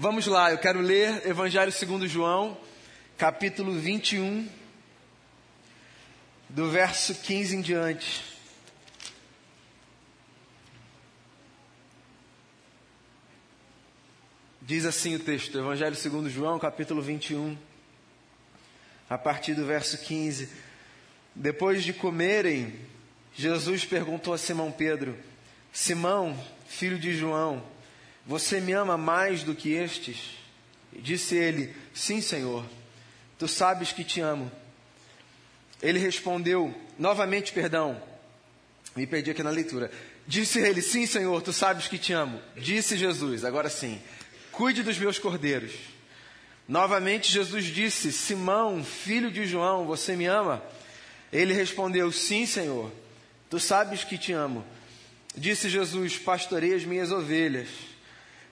Vamos lá, eu quero ler Evangelho segundo João, capítulo 21, do verso 15 em diante. Diz assim o texto, Evangelho segundo João, capítulo 21, a partir do verso 15. Depois de comerem, Jesus perguntou a Simão Pedro: Simão, filho de João, você me ama mais do que estes? E disse ele: Sim, Senhor, tu sabes que te amo. Ele respondeu, novamente, perdão, me perdi aqui na leitura. Disse ele: Sim, Senhor, tu sabes que te amo. Disse Jesus, agora sim, cuide dos meus cordeiros. Novamente Jesus disse: Simão, filho de João, você me ama? Ele respondeu: Sim, Senhor, tu sabes que te amo. Disse Jesus: Pastorei as minhas ovelhas.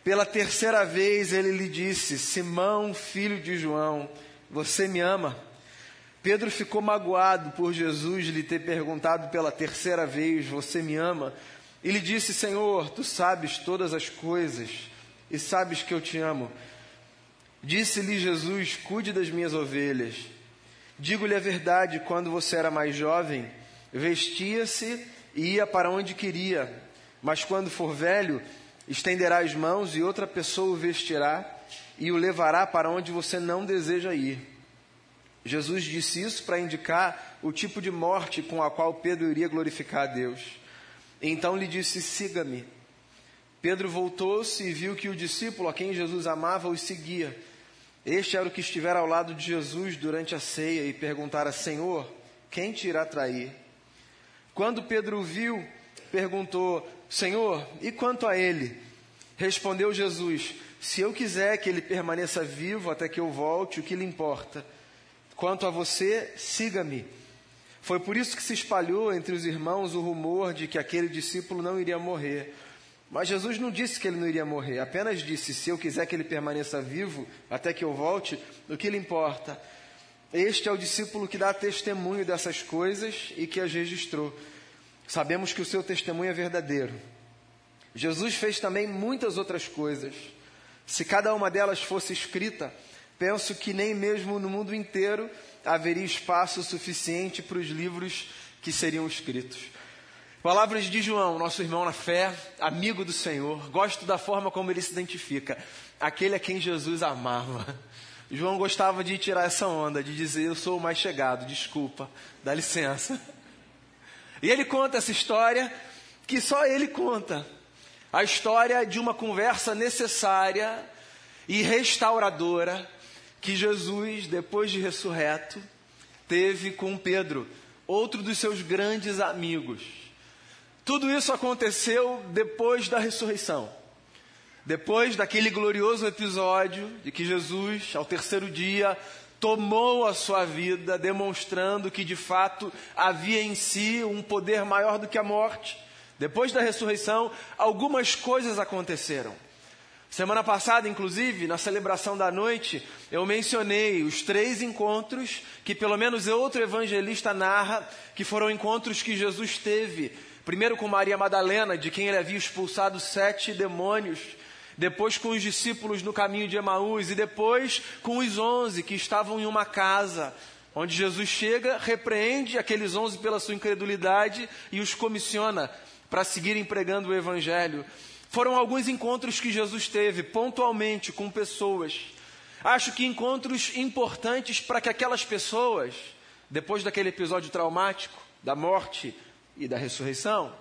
Pela terceira vez ele lhe disse: Simão, filho de João, você me ama? Pedro ficou magoado por Jesus lhe ter perguntado pela terceira vez: Você me ama? E lhe disse: Senhor, tu sabes todas as coisas e sabes que eu te amo. Disse-lhe Jesus: Cuide das minhas ovelhas. Digo-lhe a verdade: quando você era mais jovem, vestia-se e ia para onde queria, mas quando for velho, estenderá as mãos e outra pessoa o vestirá e o levará para onde você não deseja ir. Jesus disse isso para indicar o tipo de morte com a qual Pedro iria glorificar a Deus. Então lhe disse: Siga-me. Pedro voltou-se e viu que o discípulo a quem Jesus amava o seguia. Este era o que estivera ao lado de Jesus durante a ceia e perguntara: Senhor, quem te irá trair? Quando Pedro viu, perguntou: Senhor, e quanto a ele? Respondeu Jesus: Se eu quiser que ele permaneça vivo até que eu volte, o que lhe importa? Quanto a você, siga-me. Foi por isso que se espalhou entre os irmãos o rumor de que aquele discípulo não iria morrer. Mas Jesus não disse que ele não iria morrer, apenas disse: Se eu quiser que ele permaneça vivo até que eu volte, o que lhe importa? Este é o discípulo que dá testemunho dessas coisas e que as registrou. Sabemos que o seu testemunho é verdadeiro. Jesus fez também muitas outras coisas. Se cada uma delas fosse escrita, penso que nem mesmo no mundo inteiro haveria espaço suficiente para os livros que seriam escritos. Palavras de João, nosso irmão na fé, amigo do Senhor. Gosto da forma como ele se identifica. Aquele a quem Jesus amava. João gostava de tirar essa onda, de dizer: Eu sou o mais chegado, desculpa, dá licença. E ele conta essa história que só ele conta. A história de uma conversa necessária e restauradora que Jesus, depois de ressurreto, teve com Pedro, outro dos seus grandes amigos. Tudo isso aconteceu depois da ressurreição. Depois daquele glorioso episódio de que Jesus, ao terceiro dia, tomou a sua vida, demonstrando que de fato havia em si um poder maior do que a morte. Depois da ressurreição, algumas coisas aconteceram. Semana passada, inclusive, na celebração da noite, eu mencionei os três encontros que pelo menos outro evangelista narra, que foram encontros que Jesus teve. Primeiro com Maria Madalena, de quem ele havia expulsado sete demônios depois com os discípulos no caminho de Emaús e depois com os onze que estavam em uma casa, onde Jesus chega, repreende aqueles onze pela sua incredulidade e os comissiona para seguirem pregando o Evangelho. Foram alguns encontros que Jesus teve pontualmente com pessoas. Acho que encontros importantes para que aquelas pessoas, depois daquele episódio traumático, da morte e da ressurreição,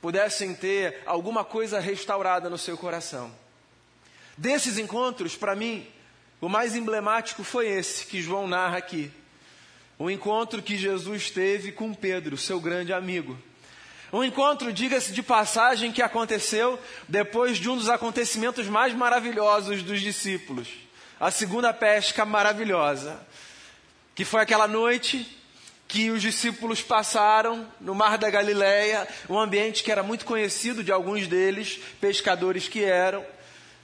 pudessem ter alguma coisa restaurada no seu coração. Desses encontros, para mim, o mais emblemático foi esse que João narra aqui. O encontro que Jesus teve com Pedro, seu grande amigo. Um encontro, diga-se de passagem, que aconteceu depois de um dos acontecimentos mais maravilhosos dos discípulos. A segunda pesca maravilhosa. Que foi aquela noite que os discípulos passaram no Mar da Galileia, um ambiente que era muito conhecido de alguns deles, pescadores que eram.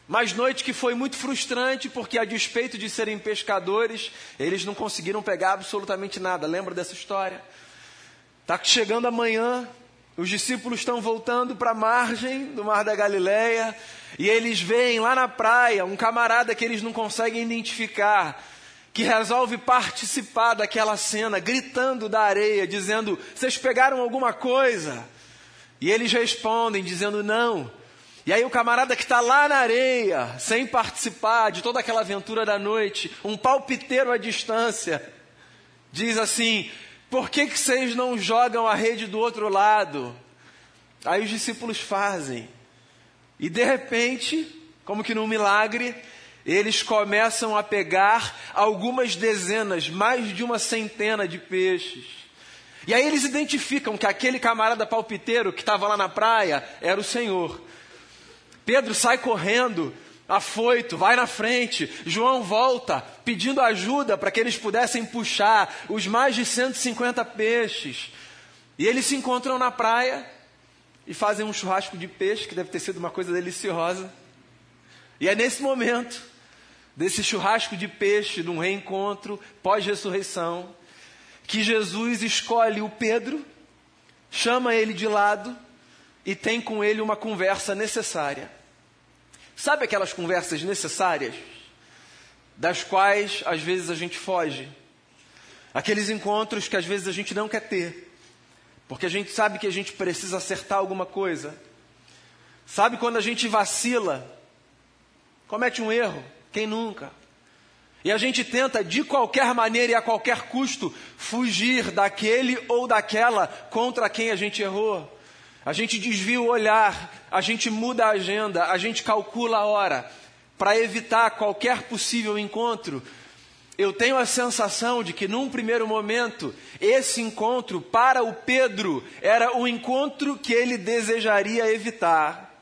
Mas noite que foi muito frustrante, porque a despeito de serem pescadores, eles não conseguiram pegar absolutamente nada. Lembra dessa história? Está chegando amanhã, Os discípulos estão voltando para a margem do Mar da Galileia e eles veem lá na praia um camarada que eles não conseguem identificar, que resolve participar daquela cena, gritando da areia, dizendo: Vocês pegaram alguma coisa? E eles respondem, dizendo: Não. E aí o camarada que está lá na areia, sem participar de toda aquela aventura da noite, um palpiteiro à distância, diz assim: Por que, que vocês não jogam a rede do outro lado? Aí os discípulos fazem. E de repente, como que num milagre, eles começam a pegar algumas dezenas, mais de uma centena de peixes. E aí eles identificam que aquele camarada palpiteiro que estava lá na praia era o Senhor. Pedro sai correndo, afoito, vai na frente. João volta, pedindo ajuda para que eles pudessem puxar os mais de 150 peixes. E eles se encontram na praia e fazem um churrasco de peixe, que deve ter sido uma coisa deliciosa. E é nesse momento, desse churrasco de peixe, de um reencontro pós-ressurreição, que Jesus escolhe o Pedro, chama ele de lado e tem com ele uma conversa necessária. Sabe aquelas conversas necessárias, das quais às vezes a gente foge? Aqueles encontros que às vezes a gente não quer ter, porque a gente sabe que a gente precisa acertar alguma coisa. Sabe quando a gente vacila, comete um erro? Quem nunca? E a gente tenta de qualquer maneira e a qualquer custo fugir daquele ou daquela contra quem a gente errou. A gente desvia o olhar, a gente muda a agenda, a gente calcula a hora para evitar qualquer possível encontro. Eu tenho a sensação de que num primeiro momento, esse encontro para o Pedro era o encontro que ele desejaria evitar.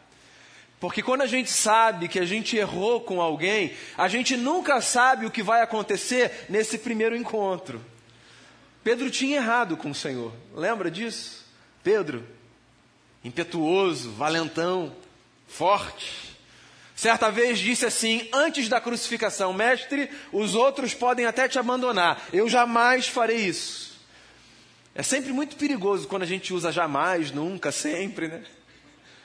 Porque quando a gente sabe que a gente errou com alguém, a gente nunca sabe o que vai acontecer nesse primeiro encontro. Pedro tinha errado com o Senhor, lembra disso? Pedro, impetuoso, valentão, forte. Certa vez disse assim, antes da crucificação: Mestre, os outros podem até te abandonar, eu jamais farei isso. É sempre muito perigoso quando a gente usa jamais, nunca, sempre, né?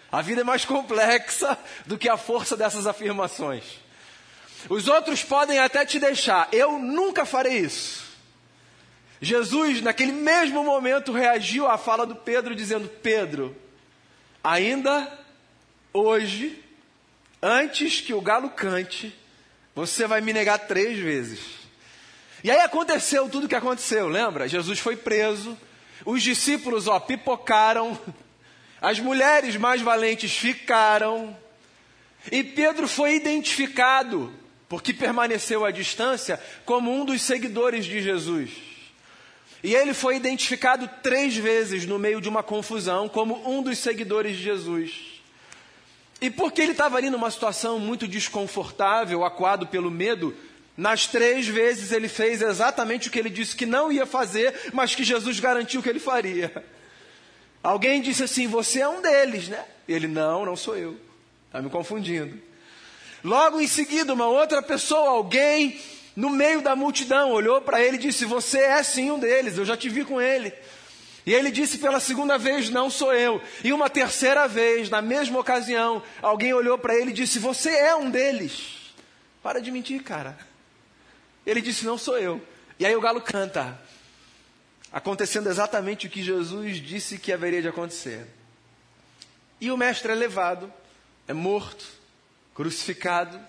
A vida é mais complexa do que a força dessas afirmações. Os outros podem até te deixar, eu nunca farei isso. Jesus, naquele mesmo momento, reagiu à fala do Pedro, dizendo: Pedro, ainda hoje, antes que o galo cante, você vai me negar três vezes. E aí aconteceu tudo o que aconteceu, lembra? Jesus foi preso, os discípulos, ó, pipocaram, as mulheres mais valentes ficaram, e Pedro foi identificado, porque permaneceu à distância, como um dos seguidores de Jesus. E ele foi identificado três vezes no meio de uma confusão como um dos seguidores de Jesus. E porque ele estava ali numa situação muito desconfortável, acuado pelo medo, nas três vezes ele fez exatamente o que ele disse que não ia fazer, mas que Jesus garantiu que ele faria. Alguém disse assim: Você é um deles, né? Ele, não, não sou eu. Está me confundindo. Logo em seguida, uma outra pessoa, alguém no meio da multidão, olhou para ele e disse: Você é sim um deles, eu já te vi com ele. E ele disse pela segunda vez: Não sou eu. E uma terceira vez, na mesma ocasião, alguém olhou para ele e disse: Você é um deles. Para de mentir, cara. Ele disse: Não sou eu. E aí o galo canta, acontecendo exatamente o que Jesus disse que haveria de acontecer. E o mestre é levado, é morto, crucificado,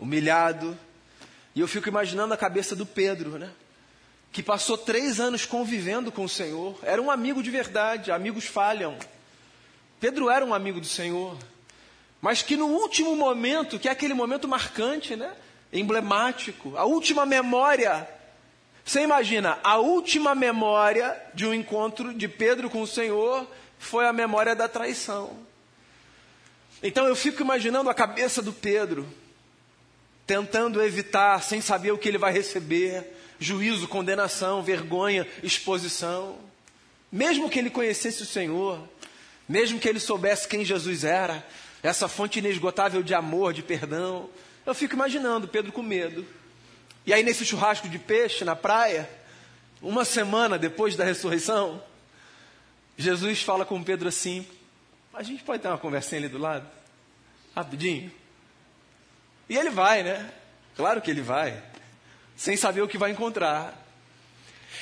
humilhado, e eu fico imaginando a cabeça do Pedro, né? Que passou três anos convivendo com o Senhor, era um amigo de verdade, amigos falham. Pedro era um amigo do Senhor, mas que no último momento, que é aquele momento marcante, né? Emblemático, a última memória. Você imagina, a última memória de um encontro de Pedro com o Senhor foi a memória da traição. Então eu fico imaginando a cabeça do Pedro, tentando evitar, sem saber o que ele vai receber, juízo, condenação, vergonha, exposição. Mesmo que ele conhecesse o Senhor, mesmo que ele soubesse quem Jesus era, essa fonte inesgotável de amor, de perdão, eu fico imaginando Pedro com medo. E aí, nesse churrasco de peixe na praia, uma semana depois da ressurreição, Jesus fala com Pedro assim: a gente pode ter uma conversinha ali do lado? Rapidinho. E ele vai, né? Claro que ele vai, sem saber o que vai encontrar.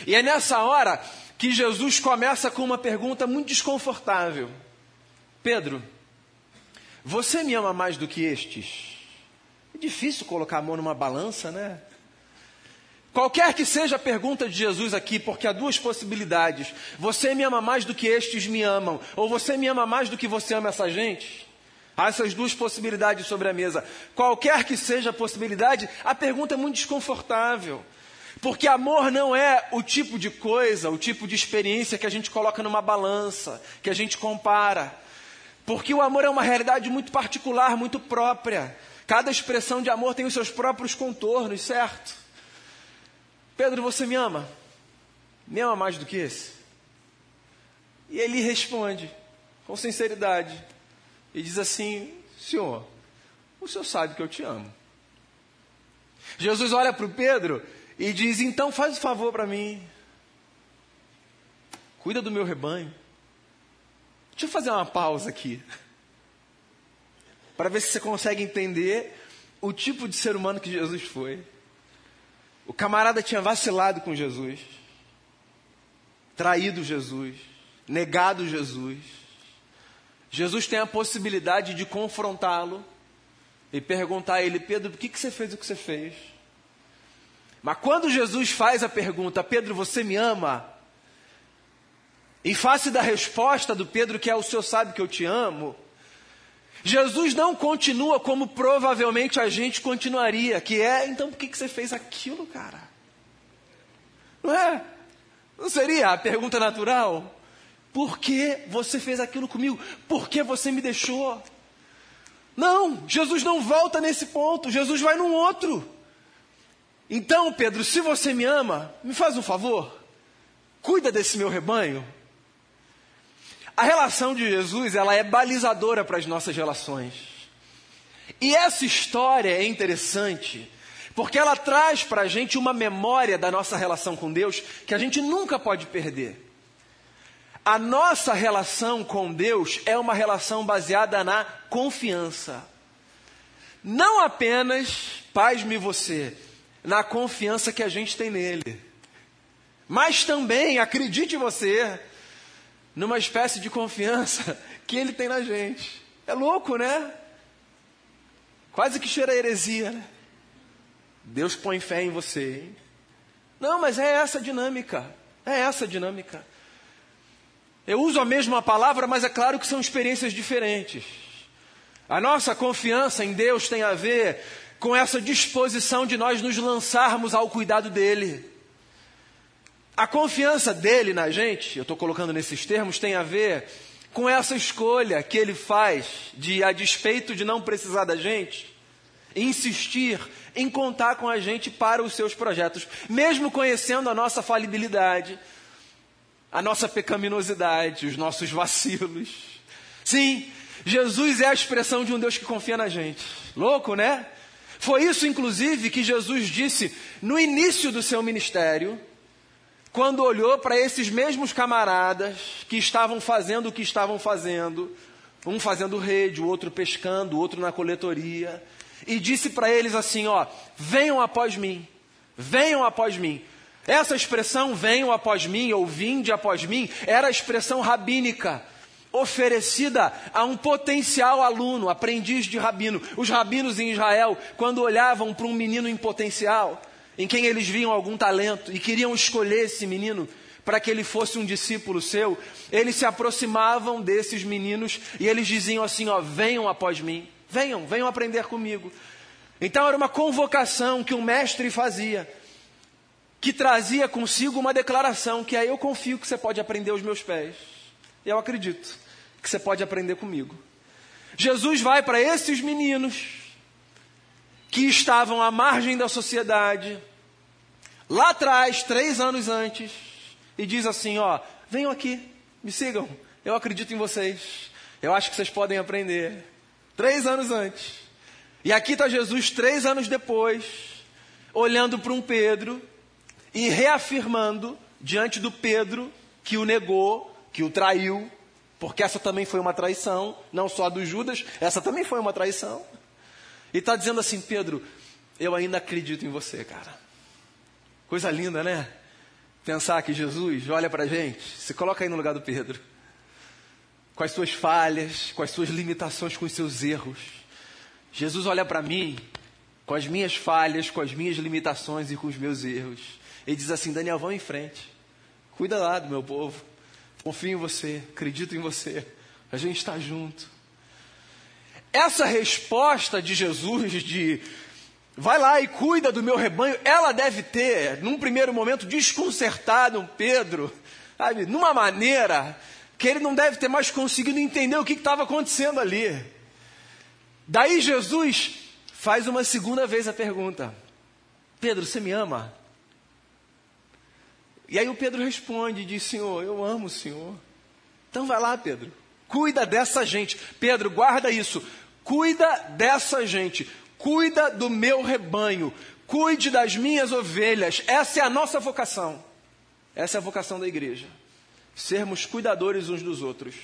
E é nessa hora que Jesus começa com uma pergunta muito desconfortável: Pedro, você me ama mais do que estes? É difícil colocar a mão numa balança, né? Qualquer que seja a pergunta de Jesus aqui, porque há duas possibilidades: você me ama mais do que estes me amam, ou você me ama mais do que você ama essa gente? Há essas duas possibilidades sobre a mesa. Qualquer que seja a possibilidade, a pergunta é muito desconfortável. Porque amor não é o tipo de coisa, o tipo de experiência que a gente coloca numa balança, que a gente compara. Porque o amor é uma realidade muito particular, muito própria. Cada expressão de amor tem os seus próprios contornos, certo? Pedro, você me ama? Me ama mais do que esse? E ele responde, com sinceridade: e diz assim: Senhor, o senhor sabe que eu te amo. Jesus olha para o Pedro e diz: Então faz o um favor para mim, cuida do meu rebanho. Deixa eu fazer uma pausa aqui, para ver se você consegue entender o tipo de ser humano que Jesus foi. O camarada tinha vacilado com Jesus, traído Jesus, negado Jesus Jesus tem a possibilidade de confrontá-lo e perguntar a ele: Pedro, por que, que você fez o que você fez? Mas quando Jesus faz a pergunta: Pedro, você me ama? Em face da resposta do Pedro, que é o Senhor sabe que eu te amo, Jesus não continua como provavelmente a gente continuaria, que é, então por que, que você fez aquilo, cara? Não é? Não seria a pergunta natural? Por que você fez aquilo comigo? Por que você me deixou? Não, Jesus não volta nesse ponto, Jesus vai num outro. Então, Pedro, se você me ama, me faz um favor, cuida desse meu rebanho. A relação de Jesus, ela é balizadora para as nossas relações. E essa história é interessante, porque ela traz para a gente uma memória da nossa relação com Deus que a gente nunca pode perder. A nossa relação com Deus é uma relação baseada na confiança. Não apenas, pasme você, na confiança que a gente tem nele, mas também, acredite você, numa espécie de confiança que ele tem na gente. É louco, né? Quase que cheira a heresia, né? Deus põe fé em você. Hein? Não, mas é essa a dinâmica. É essa a dinâmica. Eu uso a mesma palavra, mas é claro que são experiências diferentes. A nossa confiança em Deus tem a ver com essa disposição de nós nos lançarmos ao cuidado dEle. A confiança dele na gente, eu estou colocando nesses termos, tem a ver com essa escolha que ele faz de, a despeito de não precisar da gente, insistir em contar com a gente para os seus projetos, mesmo conhecendo a nossa falibilidade, a nossa pecaminosidade, os nossos vacilos. Sim, Jesus é a expressão de um Deus que confia na gente. Louco, né? Foi isso, inclusive, que Jesus disse no início do seu ministério, quando olhou para esses mesmos camaradas que estavam fazendo o que estavam fazendo, um fazendo rede, o outro pescando, o outro na coletoria, e disse para eles assim: Ó, venham após mim, venham após mim. Essa expressão venham após mim ou vinde após mim era a expressão rabínica oferecida a um potencial aluno, aprendiz de rabino. Os rabinos em Israel, quando olhavam para um menino em potencial, em quem eles viam algum talento e queriam escolher esse menino para que ele fosse um discípulo seu, eles se aproximavam desses meninos e eles diziam assim: ó, venham após mim, venham, venham aprender comigo. Então era uma convocação que um mestre fazia que trazia consigo uma declaração que é eu confio que você pode aprender aos meus pés. Eu acredito que você pode aprender comigo. Jesus vai para esses meninos que estavam à margem da sociedade, lá atrás, três anos antes, e diz assim: ó, venham aqui, me sigam, eu acredito em vocês, eu acho que vocês podem aprender. Três anos antes. E aqui está Jesus, três anos depois, olhando para um Pedro e reafirmando diante do Pedro que o negou, que o traiu, porque essa também foi uma traição, não só a dos Judas, essa também foi uma traição. E está dizendo assim: Pedro, eu ainda acredito em você, cara. Coisa linda, né? Pensar que Jesus olha para a gente, se coloca aí no lugar do Pedro, com as suas falhas, com as suas limitações, com os seus erros. Jesus olha para mim, com as minhas falhas, com as minhas limitações e com os meus erros. Ele diz assim: Daniel, vão em frente. Cuida lá do meu povo. Confio em você, acredito em você. A gente está junto. Essa resposta de Jesus de vai lá e cuida do meu rebanho, ela deve ter, num primeiro momento, desconcertado um Pedro, sabe, numa maneira que ele não deve ter mais conseguido entender o que estava acontecendo ali. Daí Jesus faz uma segunda vez a pergunta: Pedro, você me ama? E aí o Pedro responde e diz: Senhor, eu amo o Senhor. Então vai lá, Pedro, cuida dessa gente. Pedro, guarda isso. Cuida dessa gente. Cuida do meu rebanho. Cuide das minhas ovelhas. Essa é a nossa vocação. Essa é a vocação da igreja. Sermos cuidadores uns dos outros.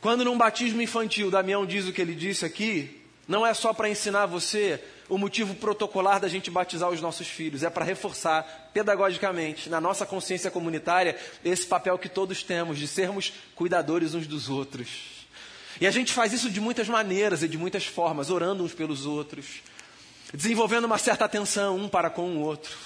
Quando num batismo infantil, Damião diz o que ele disse aqui, não é só para ensinar você o motivo protocolar da gente batizar os nossos filhos, é para reforçar pedagogicamente, na nossa consciência comunitária, esse papel que todos temos de sermos cuidadores uns dos outros. E a gente faz isso de muitas maneiras e de muitas formas, orando uns pelos outros, desenvolvendo uma certa atenção um para com o outro,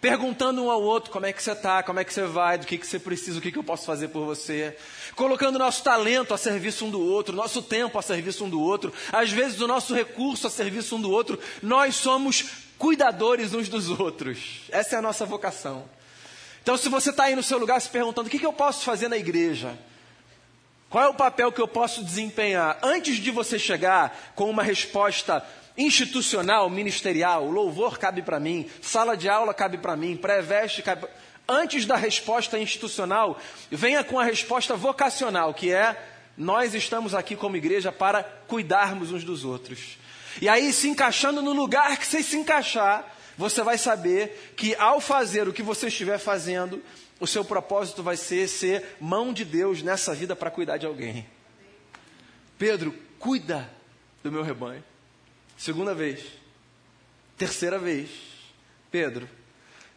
perguntando um ao outro como é que você está, como é que você vai, do que, que você precisa, o que, que eu posso fazer por você, colocando nosso talento a serviço um do outro, nosso tempo a serviço um do outro, às vezes o nosso recurso a serviço um do outro. Nós somos cuidadores uns dos outros. Essa é a nossa vocação. Então, se você está aí no seu lugar se perguntando o que, que eu posso fazer na igreja, qual é o papel que eu posso desempenhar? Antes de você chegar com uma resposta institucional, ministerial, louvor cabe para mim, sala de aula cabe para mim, pré-veste cabe. Antes da resposta institucional, venha com a resposta vocacional, que é nós estamos aqui como igreja para cuidarmos uns dos outros. E aí, se encaixando no lugar que você se encaixar, você vai saber que ao fazer o que você estiver fazendo, o seu propósito vai ser ser mão de Deus nessa vida para cuidar de alguém. Pedro, cuida do meu rebanho. Segunda vez. Terceira vez. Pedro,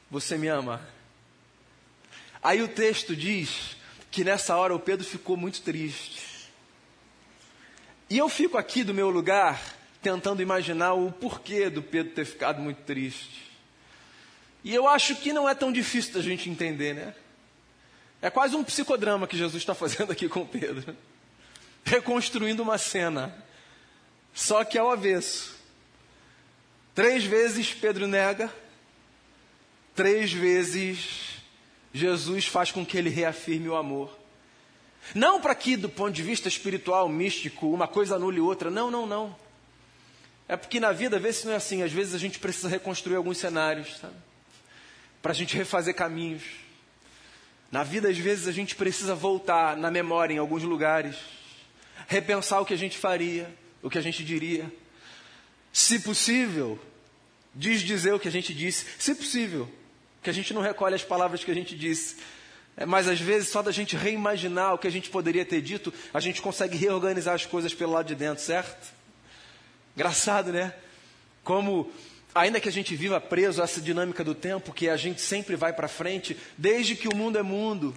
você me ama. Aí o texto diz que nessa hora o Pedro ficou muito triste. E eu fico aqui do meu lugar tentando imaginar o porquê do Pedro ter ficado muito triste. E eu acho que não é tão difícil da gente entender, né? É quase um psicodrama que Jesus está fazendo aqui com Pedro. Reconstruindo uma cena. Só que ao avesso. Três vezes Pedro nega. Três vezes Jesus faz com que ele reafirme o amor. Não para que, do ponto de vista espiritual, místico, uma coisa anule outra. Não, não, não. É porque na vida, às vezes não é assim. Às vezes a gente precisa reconstruir alguns cenários, para a gente refazer caminhos. Na vida, às vezes, a gente precisa voltar na memória em alguns lugares, repensar o que a gente faria, o que a gente diria. Se possível, dizer o que a gente disse. Se possível, que a gente não recolhe as palavras que a gente disse. É, mas às vezes, só da gente reimaginar o que a gente poderia ter dito, a gente consegue reorganizar as coisas pelo lado de dentro, certo? Engraçado, né? Como ainda que a gente viva preso a essa dinâmica do tempo, que a gente sempre vai para frente, desde que o mundo é mundo.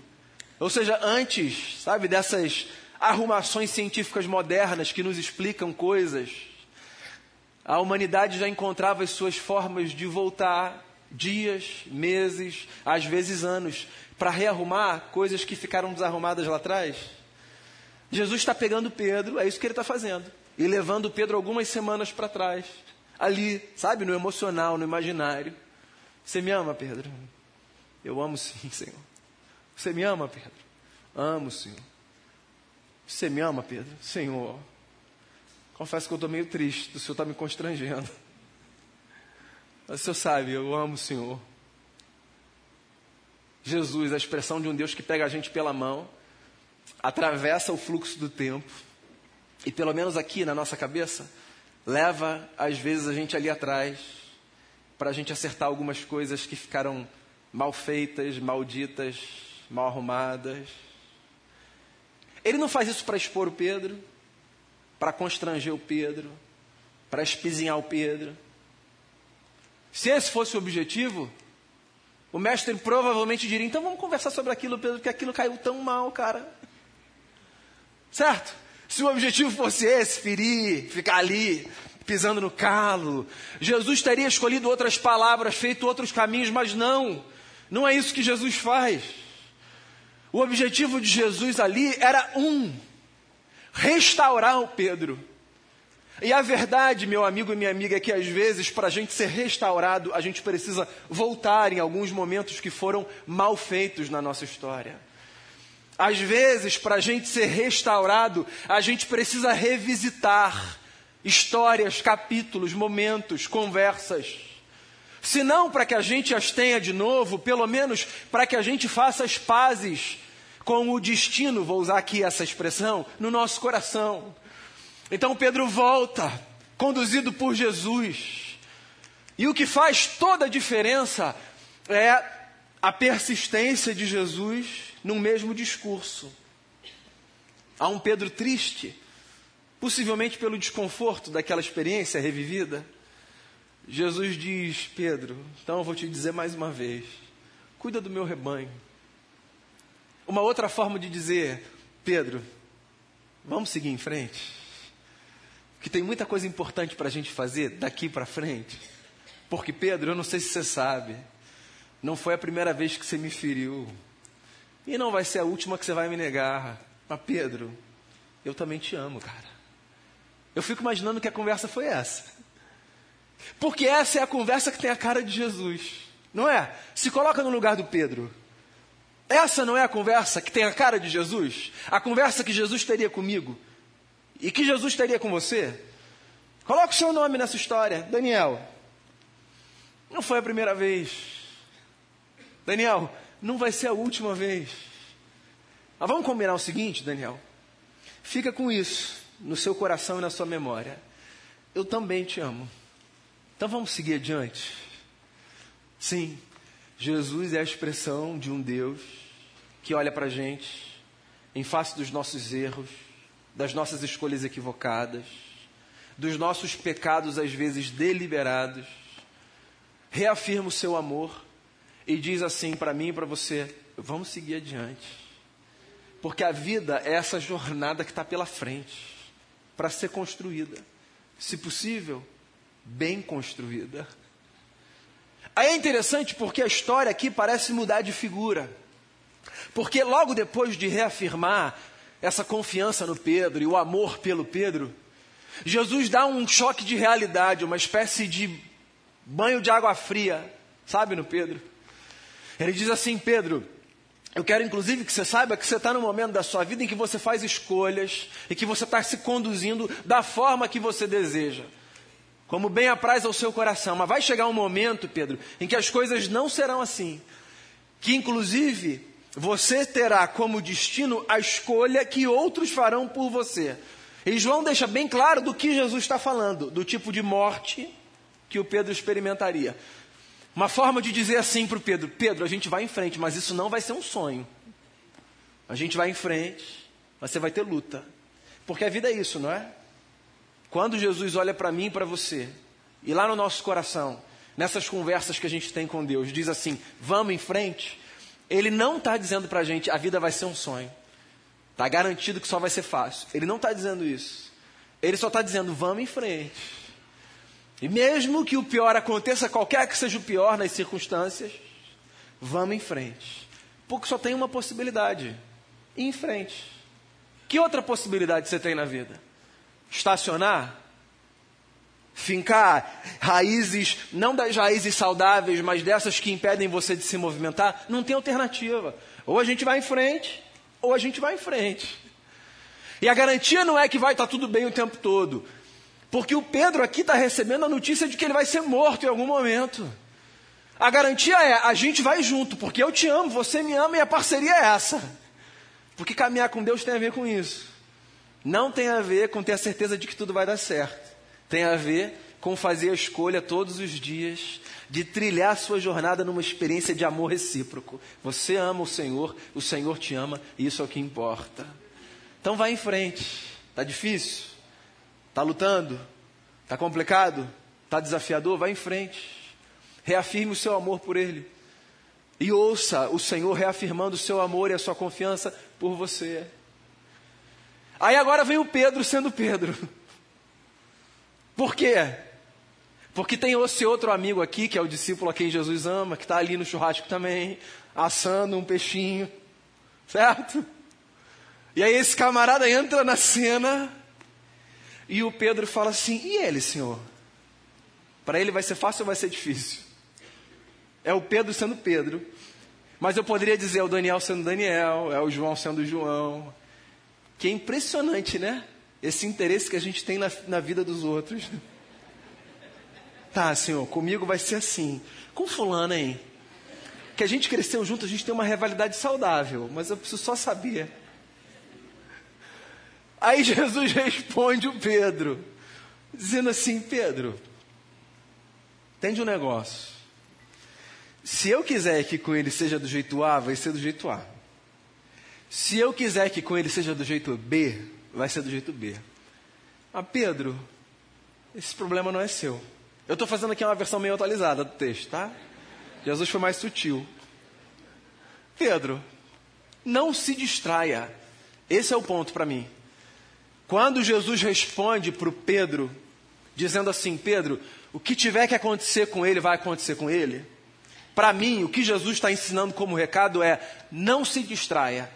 Ou seja, antes, sabe, dessas arrumações científicas modernas que nos explicam coisas, a humanidade já encontrava as suas formas de voltar dias, meses, às vezes anos, para rearrumar coisas que ficaram desarrumadas lá atrás. Jesus está pegando Pedro, é isso que ele está fazendo, e levando Pedro algumas semanas para trás ali, sabe, no emocional, no imaginário. Você me ama, Pedro? Eu amo sim, Senhor. Você me ama, Pedro? Amo, Senhor. Você me ama, Pedro? Senhor. Confesso que eu estou meio triste, o Senhor está me constrangendo. Mas o Senhor sabe, eu amo o Senhor. Jesus, a expressão de um Deus que pega a gente pela mão, atravessa o fluxo do tempo, e pelo menos aqui na nossa cabeça, leva, às vezes, a gente ali atrás para a gente acertar algumas coisas que ficaram mal feitas, malditas, mal arrumadas. Ele não faz isso para expor o Pedro, para constranger o Pedro, para espizinhar o Pedro. Se esse fosse o objetivo, o mestre provavelmente diria: então vamos conversar sobre aquilo, Pedro, porque aquilo caiu tão mal, cara. Certo? Se o objetivo fosse esse, ferir, ficar ali, pisando no calo, Jesus teria escolhido outras palavras, feito outros caminhos, mas não. Não é isso que Jesus faz. O objetivo de Jesus ali era um: restaurar o Pedro. E a verdade, meu amigo e minha amiga, é que às vezes, para a gente ser restaurado, a gente precisa voltar em alguns momentos que foram mal feitos na nossa história. Às vezes, para a gente ser restaurado, a gente precisa revisitar histórias, capítulos, momentos, conversas. Se não para que a gente as tenha de novo, pelo menos para que a gente faça as pazes com o destino, vou usar aqui essa expressão, no nosso coração. Então Pedro volta, conduzido por Jesus. E o que faz toda a diferença é a persistência de Jesus no mesmo discurso. Há um Pedro triste, possivelmente pelo desconforto daquela experiência revivida. Jesus diz: Pedro, então eu vou te dizer mais uma vez: cuida do meu rebanho. Uma outra forma de dizer, Pedro, vamos seguir em frente. Que tem muita coisa importante para a gente fazer daqui para frente. Porque, Pedro, eu não sei se você sabe, não foi a primeira vez que você me feriu. E não vai ser a última que você vai me negar. Mas, Pedro, eu também te amo, cara. Eu fico imaginando que a conversa foi essa. Porque essa é a conversa que tem a cara de Jesus. Não é? Se coloca no lugar do Pedro. Essa não é a conversa que tem a cara de Jesus? A conversa que Jesus teria comigo e que Jesus teria com você? Coloque o seu nome nessa história, Daniel. Não foi a primeira vez. Daniel, não vai ser a última vez. Mas vamos combinar o seguinte, Daniel. Fica com isso no seu coração e na sua memória. Eu também te amo. Então vamos seguir adiante. Sim, Jesus é a expressão de um Deus que olha para a gente em face dos nossos erros, das nossas escolhas equivocadas, dos nossos pecados às vezes deliberados, reafirma o seu amor e diz assim para mim e para você: vamos seguir adiante. Porque a vida é essa jornada que está pela frente, para ser construída, se possível, bem construída. Aí é interessante porque a história aqui parece mudar de figura. Porque logo depois de reafirmar essa confiança no Pedro e o amor pelo Pedro, Jesus dá um choque de realidade, uma espécie de banho de água fria, sabe, no Pedro. Ele diz assim: Pedro, eu quero inclusive que você saiba que você está no momento da sua vida em que você faz escolhas e que você está se conduzindo da forma que você deseja como bem apraz ao seu coração. Mas vai chegar um momento, Pedro, em que as coisas não serão assim. Que inclusive você terá como destino a escolha que outros farão por você. E João deixa bem claro do que Jesus está falando, do tipo de morte que o Pedro experimentaria. Uma forma de dizer assim para o Pedro: Pedro, a gente vai em frente, mas isso não vai ser um sonho. A gente vai em frente, você vai ter luta. Porque a vida é isso, não é? Quando Jesus olha para mim e para você, e lá no nosso coração, nessas conversas que a gente tem com Deus, diz assim: vamos em frente, Ele não está dizendo para a gente a vida vai ser um sonho, está garantido que só vai ser fácil. Ele não está dizendo isso. Ele só está dizendo: vamos em frente. E mesmo que o pior aconteça, qualquer que seja o pior nas circunstâncias, vamos em frente. Porque só tem uma possibilidade: ir em frente. Que outra possibilidade você tem na vida? Estacionar, fincar raízes, não das raízes saudáveis, mas dessas que impedem você de se movimentar, não tem alternativa. Ou a gente vai em frente, ou a gente vai em frente. E a garantia não é que vai estar tudo bem o tempo todo. Porque o Pedro aqui está recebendo a notícia de que ele vai ser morto em algum momento. A garantia é: a gente vai junto, porque eu te amo, você me ama e a parceria é essa. Porque caminhar com Deus tem a ver com isso. Não tem a ver com ter a certeza de que tudo vai dar certo. Tem a ver com fazer a escolha todos os dias de trilhar a sua jornada numa experiência de amor recíproco. Você ama o Senhor, o Senhor te ama, e isso é o que importa. Então vai em frente. Está difícil? Está lutando? Está complicado? Está desafiador? Vai em frente. Reafirme o seu amor por Ele. E ouça o Senhor reafirmando o seu amor e a sua confiança por você. Aí agora vem o Pedro sendo Pedro. Por quê? Porque tem esse outro amigo aqui, que é o discípulo a quem Jesus ama, que está ali no churrasco também, assando um peixinho, certo? E aí esse camarada entra na cena e o Pedro fala assim: E ele, senhor? Para ele vai ser fácil ou vai ser difícil? É o Pedro sendo Pedro. Mas eu poderia dizer é o Daniel sendo Daniel, é o João sendo João. Que é impressionante, né? Esse interesse que a gente tem na, na vida dos outros. Tá, senhor, comigo vai ser assim. Com fulano, hein? Que a gente cresceu junto, a gente tem uma rivalidade saudável, mas eu preciso só saber. Aí Jesus responde o Pedro, dizendo assim: Pedro, entende um negócio. Se eu quiser que com ele seja do jeito A, vai ser do jeito A. Se eu quiser que com ele seja do jeito B, vai ser do jeito B. Mas Pedro, esse problema não é seu. Eu estou fazendo aqui uma versão meio atualizada do texto, tá? Jesus foi mais sutil. Pedro, não se distraia. Esse é o ponto para mim. Quando Jesus responde para o Pedro, dizendo assim: Pedro, o que tiver que acontecer com ele, vai acontecer com ele. Para mim, o que Jesus está ensinando como recado é: não se distraia.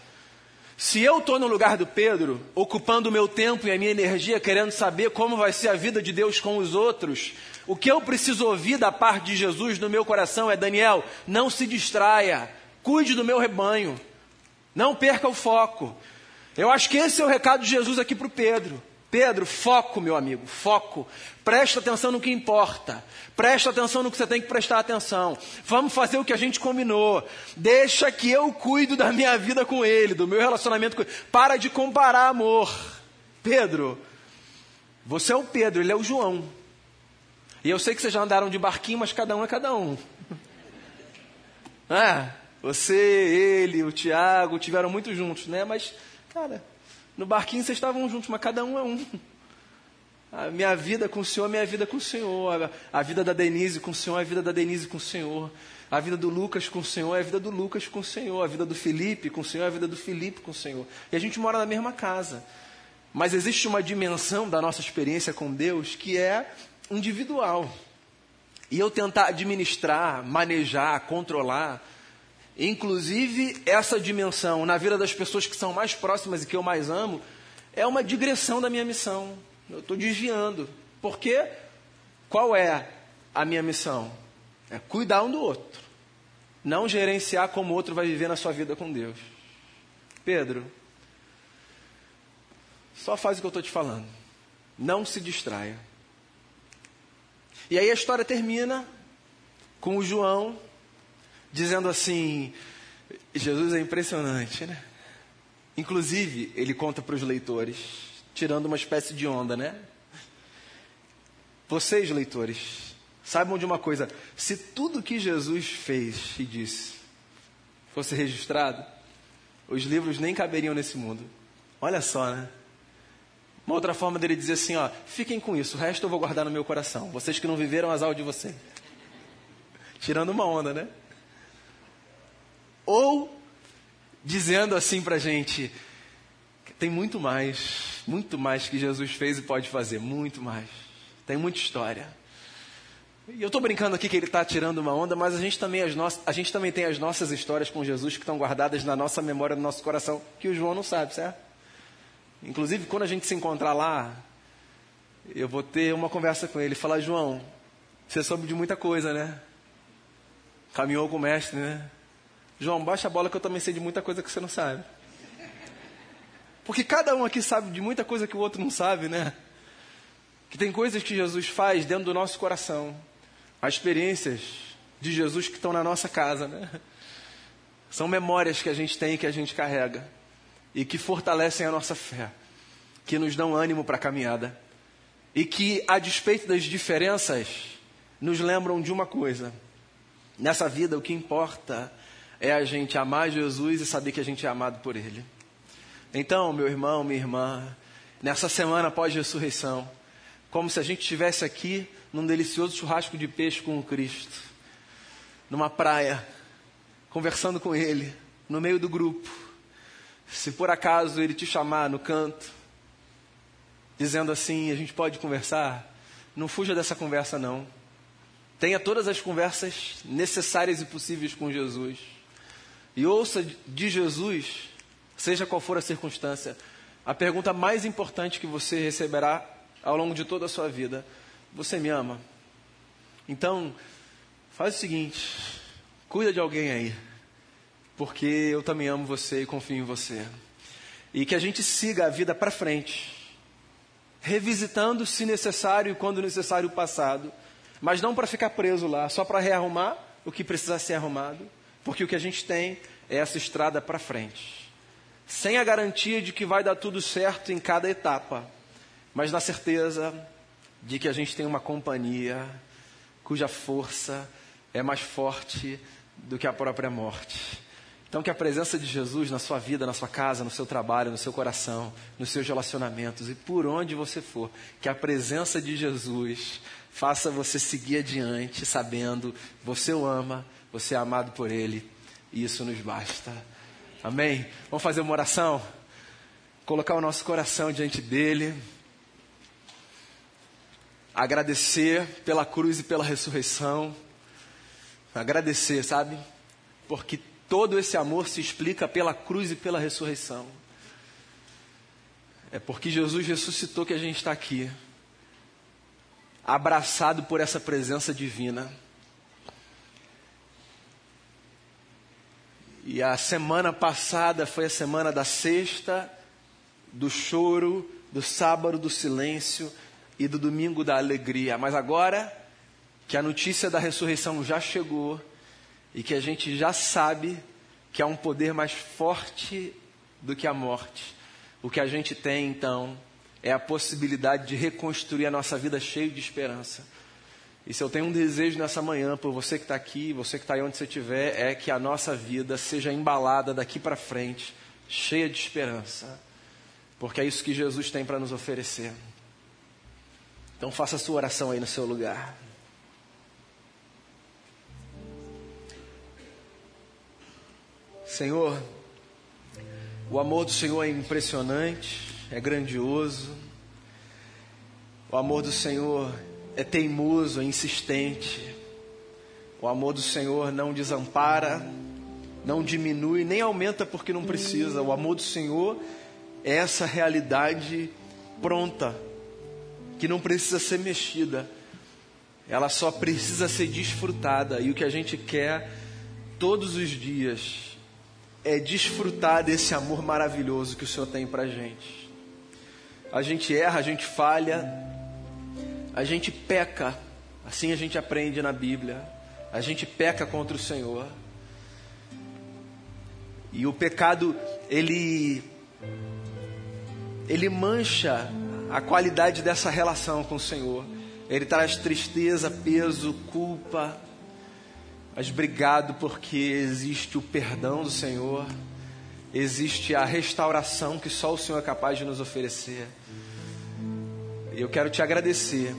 Se eu estou no lugar do Pedro, ocupando o meu tempo e a minha energia, querendo saber como vai ser a vida de Deus com os outros, o que eu preciso ouvir da parte de Jesus no meu coração é: Daniel, não se distraia, cuide do meu rebanho, não perca o foco. Eu acho que esse é o recado de Jesus aqui para o Pedro. Pedro, foco, meu amigo, foco. Presta atenção no que importa. Presta atenção no que você tem que prestar atenção. Vamos fazer o que a gente combinou. Deixa que eu cuido da minha vida com ele, do meu relacionamento com ele. Para de comparar amor. Pedro, você é o Pedro, ele é o João. E eu sei que vocês já andaram de barquinho, mas cada um é cada um. Ah, você, ele, o Tiago, tiveram muito juntos, né? Mas Cara, no barquinho vocês estavam juntos, mas cada um é um. A minha vida com o Senhor, a minha vida com o Senhor. A vida da Denise com o Senhor, a vida da Denise com o Senhor. A vida do Lucas com o Senhor a vida do Lucas com o Senhor. A vida do Felipe com o Senhor a vida do Felipe com o Senhor. E a gente mora na mesma casa. Mas existe uma dimensão da nossa experiência com Deus que é individual. E eu tentar administrar, manejar, controlar, Inclusive, essa dimensão na vida das pessoas que são mais próximas e que eu mais amo, é uma digressão da minha missão. Eu estou desviando. Porque qual é a minha missão? É cuidar um do outro. Não gerenciar como o outro vai viver na sua vida com Deus. Pedro, só faz o que eu estou te falando. Não se distraia. E aí a história termina com o João dizendo assim: Jesus é impressionante, né? Inclusive, ele conta para os leitores, tirando uma espécie de onda, né? Vocês, leitores, saibam de uma coisa: se tudo que Jesus fez e disse fosse registrado, os livros nem caberiam nesse mundo. Olha só, né? Uma outra forma dele dizer assim: ó, fiquem com isso, o resto eu vou guardar no meu coração. Vocês que não viveram as aulas de vocês. Tirando uma onda, né? Ou dizendo assim para a gente: tem muito mais, muito mais que Jesus fez e pode fazer, muito mais. Tem muita história. E eu estou brincando aqui que ele está tirando uma onda, mas a gente, também as no... a gente também tem as nossas histórias com Jesus que estão guardadas na nossa memória, no nosso coração, que o João não sabe, certo? Inclusive, quando a gente se encontrar lá, eu vou ter uma conversa com ele. Falar, João, você soube de muita coisa, né? Caminhou com o mestre, né? João, baixa a bola que eu também sei de muita coisa que você não sabe. Porque cada um aqui sabe de muita coisa que o outro não sabe, né? Que tem coisas que Jesus faz dentro do nosso coração. Há experiências de Jesus que estão na nossa casa, né? São memórias que a gente tem que a gente carrega. E que fortalecem a nossa fé. Que nos dão ânimo para a caminhada. E que, a despeito das diferenças, nos lembram de uma coisa. Nessa vida, o que importa é a gente amar Jesus e saber que a gente é amado por Ele. Então, meu irmão, minha irmã, nessa semana pós-ressurreição, como se a gente estivesse aqui num delicioso churrasco de peixe com o Cristo, numa praia, conversando com Ele, no meio do grupo. Se por acaso Ele te chamar no canto, dizendo assim: a gente pode conversar, não fuja dessa conversa, não. Tenha todas as conversas necessárias e possíveis com Jesus. E ouça de Jesus, seja qual for a circunstância, a pergunta mais importante que você receberá ao longo de toda a sua vida: Você me ama? Então, faz o seguinte: cuida de alguém aí, porque eu também amo você e confio em você. E que a gente siga a vida para frente, revisitando, se necessário e quando necessário, o passado, mas não para ficar preso lá, só para rearrumar o que precisa ser arrumado, porque o que a gente tem é essa estrada para frente, sem a garantia de que vai dar tudo certo em cada etapa mas na certeza de que a gente tem uma companhia cuja força é mais forte do que a própria morte. Então, que a presença de Jesus na sua vida, na sua casa, no seu trabalho, no seu coração, nos seus relacionamentos e por onde você for, que a presença de Jesus faça você seguir adiante, sabendo você o ama, você é amado por Ele, e isso nos basta. Amém? Vamos fazer uma oração? Colocar o nosso coração diante dEle agradecer pela cruz e pela ressurreição. Agradecer, sabe? Porque todo esse amor se explica pela cruz e pela ressurreição. É porque Jesus ressuscitou que a gente está aqui, abraçado por essa presença divina. E a semana passada foi a semana da sexta, do choro, do sábado, do silêncio e do domingo da alegria. Mas agora que a notícia da ressurreição já chegou e que a gente já sabe que há um poder mais forte do que a morte, o que a gente tem então é a possibilidade de reconstruir a nossa vida cheio de esperança. E se eu tenho um desejo nessa manhã, por você que está aqui, você que está aí onde você estiver, é que a nossa vida seja embalada daqui para frente, cheia de esperança. Porque é isso que Jesus tem para nos oferecer. Então faça a sua oração aí no seu lugar. Senhor, o amor do Senhor é impressionante, é grandioso. O amor do Senhor é teimoso, é insistente. O amor do Senhor não desampara, não diminui, nem aumenta porque não precisa. O amor do Senhor é essa realidade pronta que não precisa ser mexida, ela só precisa ser desfrutada. E o que a gente quer todos os dias é desfrutar desse amor maravilhoso que o Senhor tem para gente. A gente erra, a gente falha, a gente peca, assim a gente aprende na Bíblia. A gente peca contra o Senhor. E o pecado, ele ele mancha a qualidade dessa relação com o Senhor. Ele traz tristeza, peso, culpa. Mas obrigado porque existe o perdão do Senhor, existe a restauração que só o Senhor é capaz de nos oferecer. E eu quero te agradecer,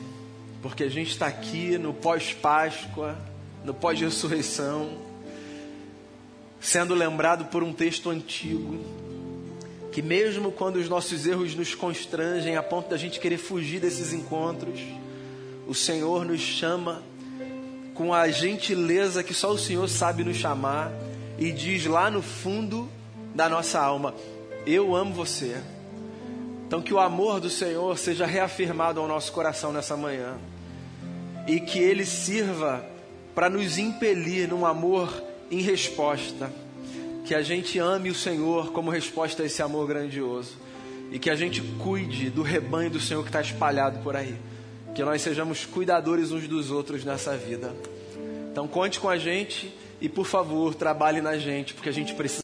porque a gente está aqui no pós-Páscoa, no pós-ressurreição, sendo lembrado por um texto antigo que mesmo quando os nossos erros nos constrangem a ponto da gente querer fugir desses encontros, o Senhor nos chama com a gentileza que só o Senhor sabe nos chamar e diz lá no fundo da nossa alma: Eu amo você. Então, que o amor do Senhor seja reafirmado ao nosso coração nessa manhã e que ele sirva para nos impelir num amor em resposta que a gente ame o Senhor como resposta a esse amor grandioso e que a gente cuide do rebanho do Senhor que está espalhado por aí. Que nós sejamos cuidadores uns dos outros nessa vida. Então conte com a gente e, por favor, trabalhe na gente, porque a gente precisa.